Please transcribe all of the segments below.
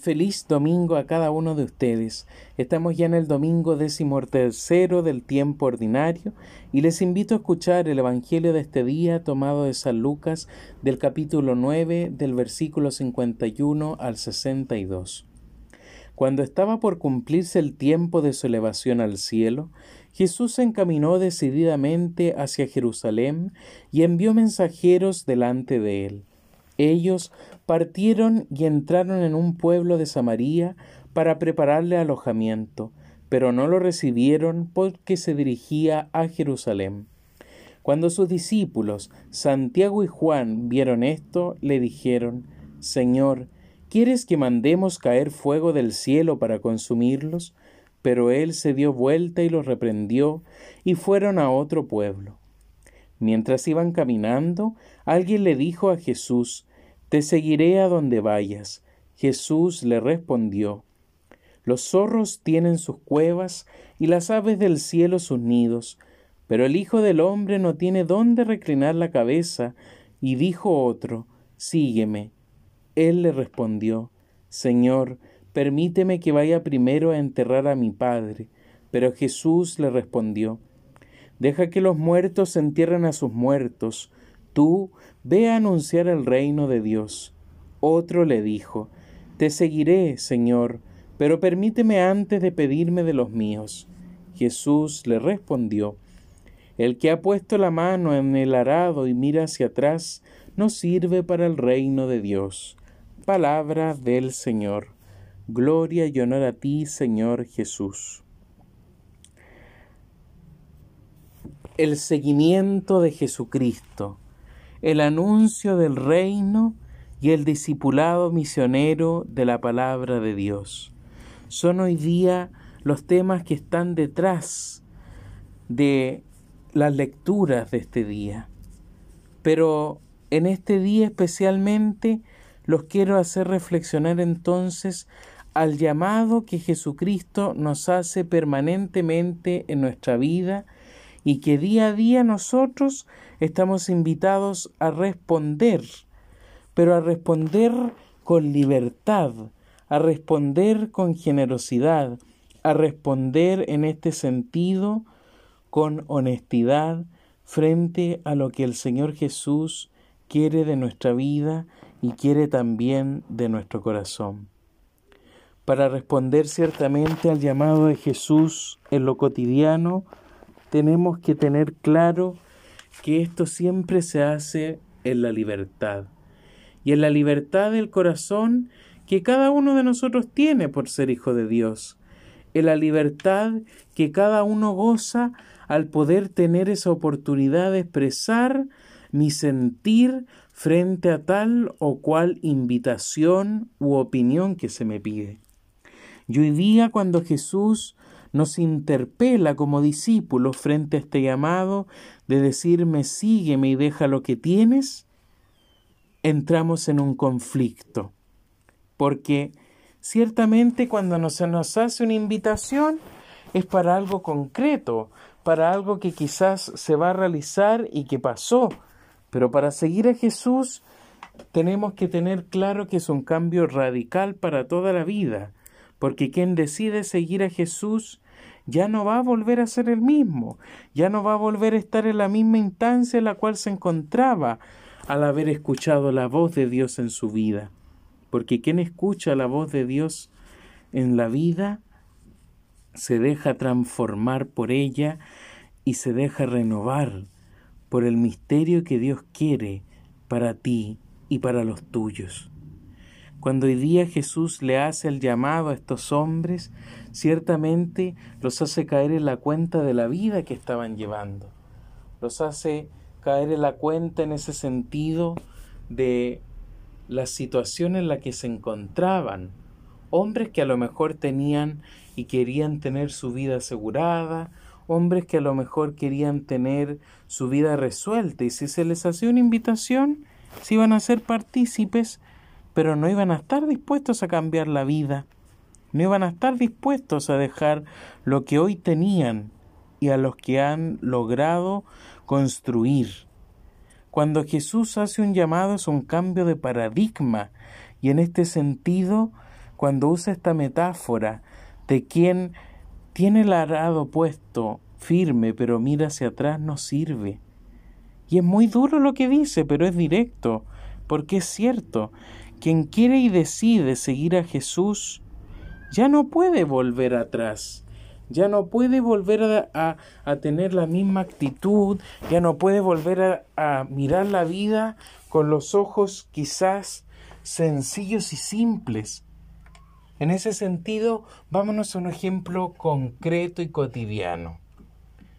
Feliz domingo a cada uno de ustedes. Estamos ya en el domingo decimotercero del tiempo ordinario y les invito a escuchar el Evangelio de este día tomado de San Lucas del capítulo 9 del versículo 51 al 62. Cuando estaba por cumplirse el tiempo de su elevación al cielo, Jesús se encaminó decididamente hacia Jerusalén y envió mensajeros delante de él ellos partieron y entraron en un pueblo de Samaria para prepararle alojamiento, pero no lo recibieron porque se dirigía a Jerusalén. Cuando sus discípulos, Santiago y Juan, vieron esto, le dijeron, Señor, ¿quieres que mandemos caer fuego del cielo para consumirlos? Pero él se dio vuelta y los reprendió, y fueron a otro pueblo. Mientras iban caminando, alguien le dijo a Jesús, Te seguiré a donde vayas. Jesús le respondió, Los zorros tienen sus cuevas y las aves del cielo sus nidos, pero el Hijo del hombre no tiene dónde reclinar la cabeza. Y dijo otro, Sígueme. Él le respondió, Señor, permíteme que vaya primero a enterrar a mi Padre. Pero Jesús le respondió, Deja que los muertos entierren a sus muertos. Tú ve a anunciar el reino de Dios. Otro le dijo, Te seguiré, Señor, pero permíteme antes de pedirme de los míos. Jesús le respondió, El que ha puesto la mano en el arado y mira hacia atrás, no sirve para el reino de Dios. Palabra del Señor. Gloria y honor a ti, Señor Jesús. el seguimiento de Jesucristo, el anuncio del reino y el discipulado misionero de la palabra de Dios. Son hoy día los temas que están detrás de las lecturas de este día. Pero en este día especialmente los quiero hacer reflexionar entonces al llamado que Jesucristo nos hace permanentemente en nuestra vida y que día a día nosotros estamos invitados a responder, pero a responder con libertad, a responder con generosidad, a responder en este sentido con honestidad frente a lo que el Señor Jesús quiere de nuestra vida y quiere también de nuestro corazón. Para responder ciertamente al llamado de Jesús en lo cotidiano, tenemos que tener claro que esto siempre se hace en la libertad. Y en la libertad del corazón que cada uno de nosotros tiene por ser hijo de Dios. En la libertad que cada uno goza al poder tener esa oportunidad de expresar mi sentir frente a tal o cual invitación u opinión que se me pide. Y hoy día cuando Jesús nos interpela como discípulos frente a este llamado de decirme sígueme y deja lo que tienes, entramos en un conflicto. Porque ciertamente cuando se nos hace una invitación es para algo concreto, para algo que quizás se va a realizar y que pasó. Pero para seguir a Jesús tenemos que tener claro que es un cambio radical para toda la vida, porque quien decide seguir a Jesús ya no va a volver a ser el mismo, ya no va a volver a estar en la misma instancia en la cual se encontraba al haber escuchado la voz de Dios en su vida. Porque quien escucha la voz de Dios en la vida se deja transformar por ella y se deja renovar por el misterio que Dios quiere para ti y para los tuyos. Cuando hoy día Jesús le hace el llamado a estos hombres, ciertamente los hace caer en la cuenta de la vida que estaban llevando. Los hace caer en la cuenta en ese sentido de la situación en la que se encontraban. Hombres que a lo mejor tenían y querían tener su vida asegurada, hombres que a lo mejor querían tener su vida resuelta y si se les hacía una invitación, se iban a ser partícipes pero no iban a estar dispuestos a cambiar la vida, no iban a estar dispuestos a dejar lo que hoy tenían y a los que han logrado construir. Cuando Jesús hace un llamado es un cambio de paradigma y en este sentido, cuando usa esta metáfora de quien tiene el arado puesto firme, pero mira hacia atrás, no sirve. Y es muy duro lo que dice, pero es directo, porque es cierto. Quien quiere y decide seguir a Jesús, ya no puede volver atrás, ya no puede volver a, tener la misma actitud, ya no puede volver a mirar la vida con los ojos quizás sencillos y simples. En ese sentido, vámonos a un ejemplo concreto y cotidiano.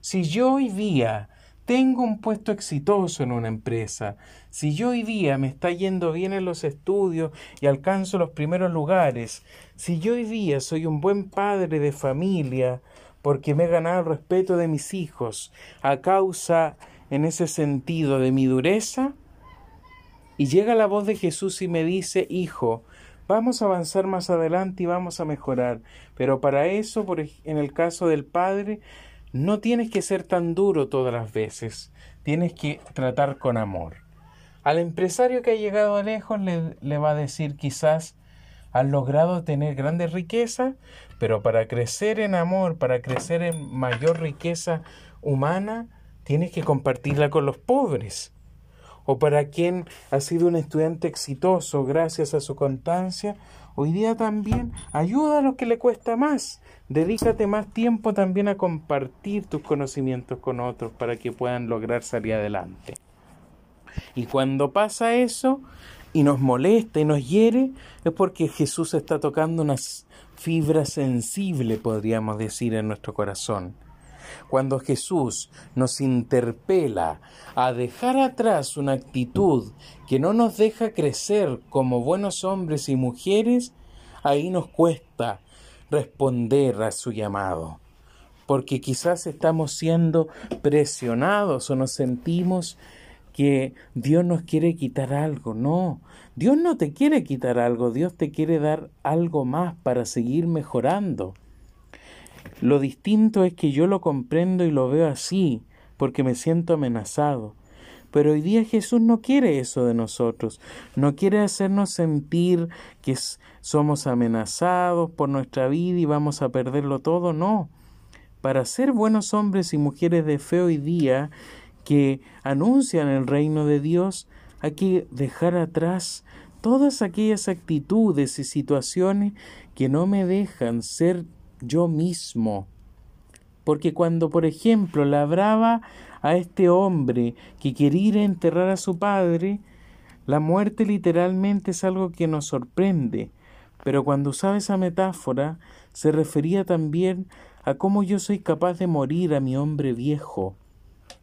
Si yo hoy día tengo un puesto exitoso en una empresa, si yo hoy día me está yendo bien en los estudios y alcanzo los primeros lugares, si yo hoy día soy un buen padre de familia, porque me he ganado el respeto de mis hijos a causa, en ese sentido, de mi dureza, y llega la voz de Jesús y me dice, hijo, vamos a avanzar más adelante y vamos a mejorar, pero para eso, por, en el caso del Padre, no tienes que ser tan duro todas las veces, tienes que tratar con amor. Al empresario que ha llegado lejos le, le va a decir quizás, has logrado tener grandes riquezas, pero para crecer en amor, para crecer en mayor riqueza humana, tienes que compartirla con los pobres. O para quien ha sido un estudiante exitoso gracias a su constancia, Hoy día también ayuda a los que le cuesta más. Dedícate más tiempo también a compartir tus conocimientos con otros para que puedan lograr salir adelante. Y cuando pasa eso y nos molesta y nos hiere, es porque Jesús está tocando una fibra sensible, podríamos decir, en nuestro corazón. Cuando Jesús nos interpela a dejar atrás una actitud que no nos deja crecer como buenos hombres y mujeres, ahí nos cuesta responder a su llamado, porque quizás estamos siendo presionados o nos sentimos que Dios nos quiere quitar algo. No, Dios no te quiere quitar algo, Dios te quiere dar algo más para seguir mejorando. Lo distinto es que yo lo comprendo y lo veo así, porque me siento amenazado. Pero hoy día Jesús no quiere eso de nosotros, no quiere hacernos sentir que somos amenazados por nuestra vida y vamos a perderlo todo, no. Para ser buenos hombres y mujeres de fe hoy día que anuncian el reino de Dios, hay que dejar atrás todas aquellas actitudes y situaciones que no me dejan ser yo mismo. Porque cuando, por ejemplo, labraba a este hombre que quería enterrar a su padre, la muerte literalmente es algo que nos sorprende. Pero cuando usaba esa metáfora, se refería también a cómo yo soy capaz de morir a mi hombre viejo.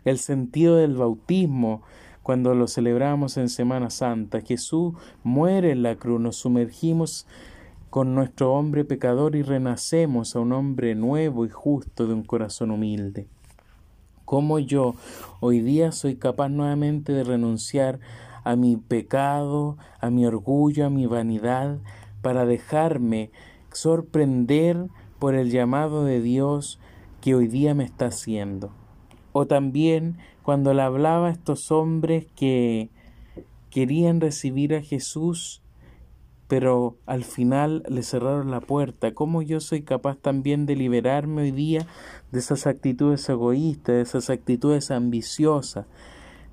El sentido del bautismo, cuando lo celebramos en Semana Santa, Jesús muere en la cruz, nos sumergimos con nuestro hombre pecador y renacemos a un hombre nuevo y justo de un corazón humilde. ¿Cómo yo hoy día soy capaz nuevamente de renunciar a mi pecado, a mi orgullo, a mi vanidad, para dejarme sorprender por el llamado de Dios que hoy día me está haciendo? O también cuando le hablaba a estos hombres que querían recibir a Jesús, pero al final le cerraron la puerta. ¿Cómo yo soy capaz también de liberarme hoy día de esas actitudes egoístas, de esas actitudes ambiciosas?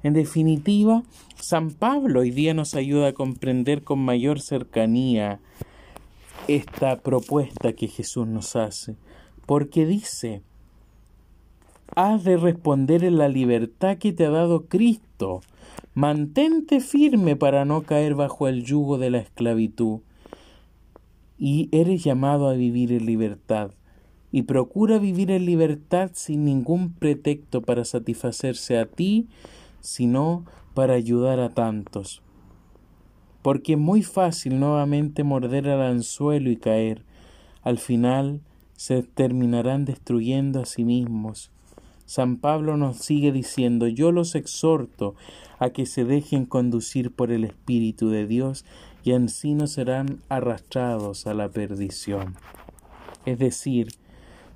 En definitiva, San Pablo hoy día nos ayuda a comprender con mayor cercanía esta propuesta que Jesús nos hace, porque dice, has de responder en la libertad que te ha dado Cristo Mantente firme para no caer bajo el yugo de la esclavitud. Y eres llamado a vivir en libertad. Y procura vivir en libertad sin ningún pretexto para satisfacerse a ti, sino para ayudar a tantos. Porque es muy fácil nuevamente morder al anzuelo y caer. Al final se terminarán destruyendo a sí mismos San Pablo nos sigue diciendo, yo los exhorto a que se dejen conducir por el Espíritu de Dios y así no serán arrastrados a la perdición. Es decir,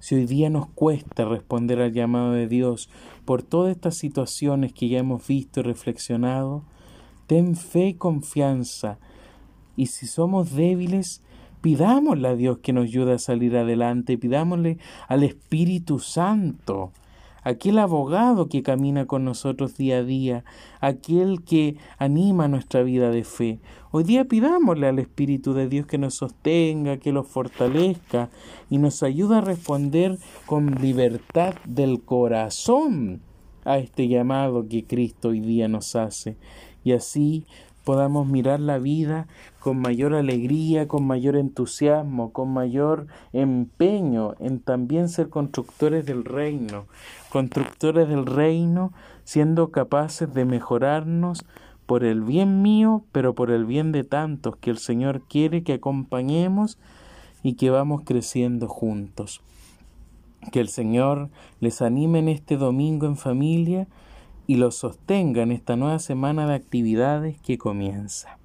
si hoy día nos cuesta responder al llamado de Dios por todas estas situaciones que ya hemos visto y reflexionado, ten fe y confianza, y si somos débiles, Pidámosle a Dios que nos ayude a salir adelante, pidámosle al Espíritu Santo aquel abogado que camina con nosotros día a día, aquel que anima nuestra vida de fe. Hoy día pidámosle al Espíritu de Dios que nos sostenga, que los fortalezca y nos ayude a responder con libertad del corazón a este llamado que Cristo hoy día nos hace. Y así podamos mirar la vida con mayor alegría, con mayor entusiasmo, con mayor empeño en también ser constructores del reino, constructores del reino siendo capaces de mejorarnos por el bien mío, pero por el bien de tantos que el Señor quiere que acompañemos y que vamos creciendo juntos. Que el Señor les anime en este domingo en familia y lo sostenga en esta nueva semana de actividades que comienza.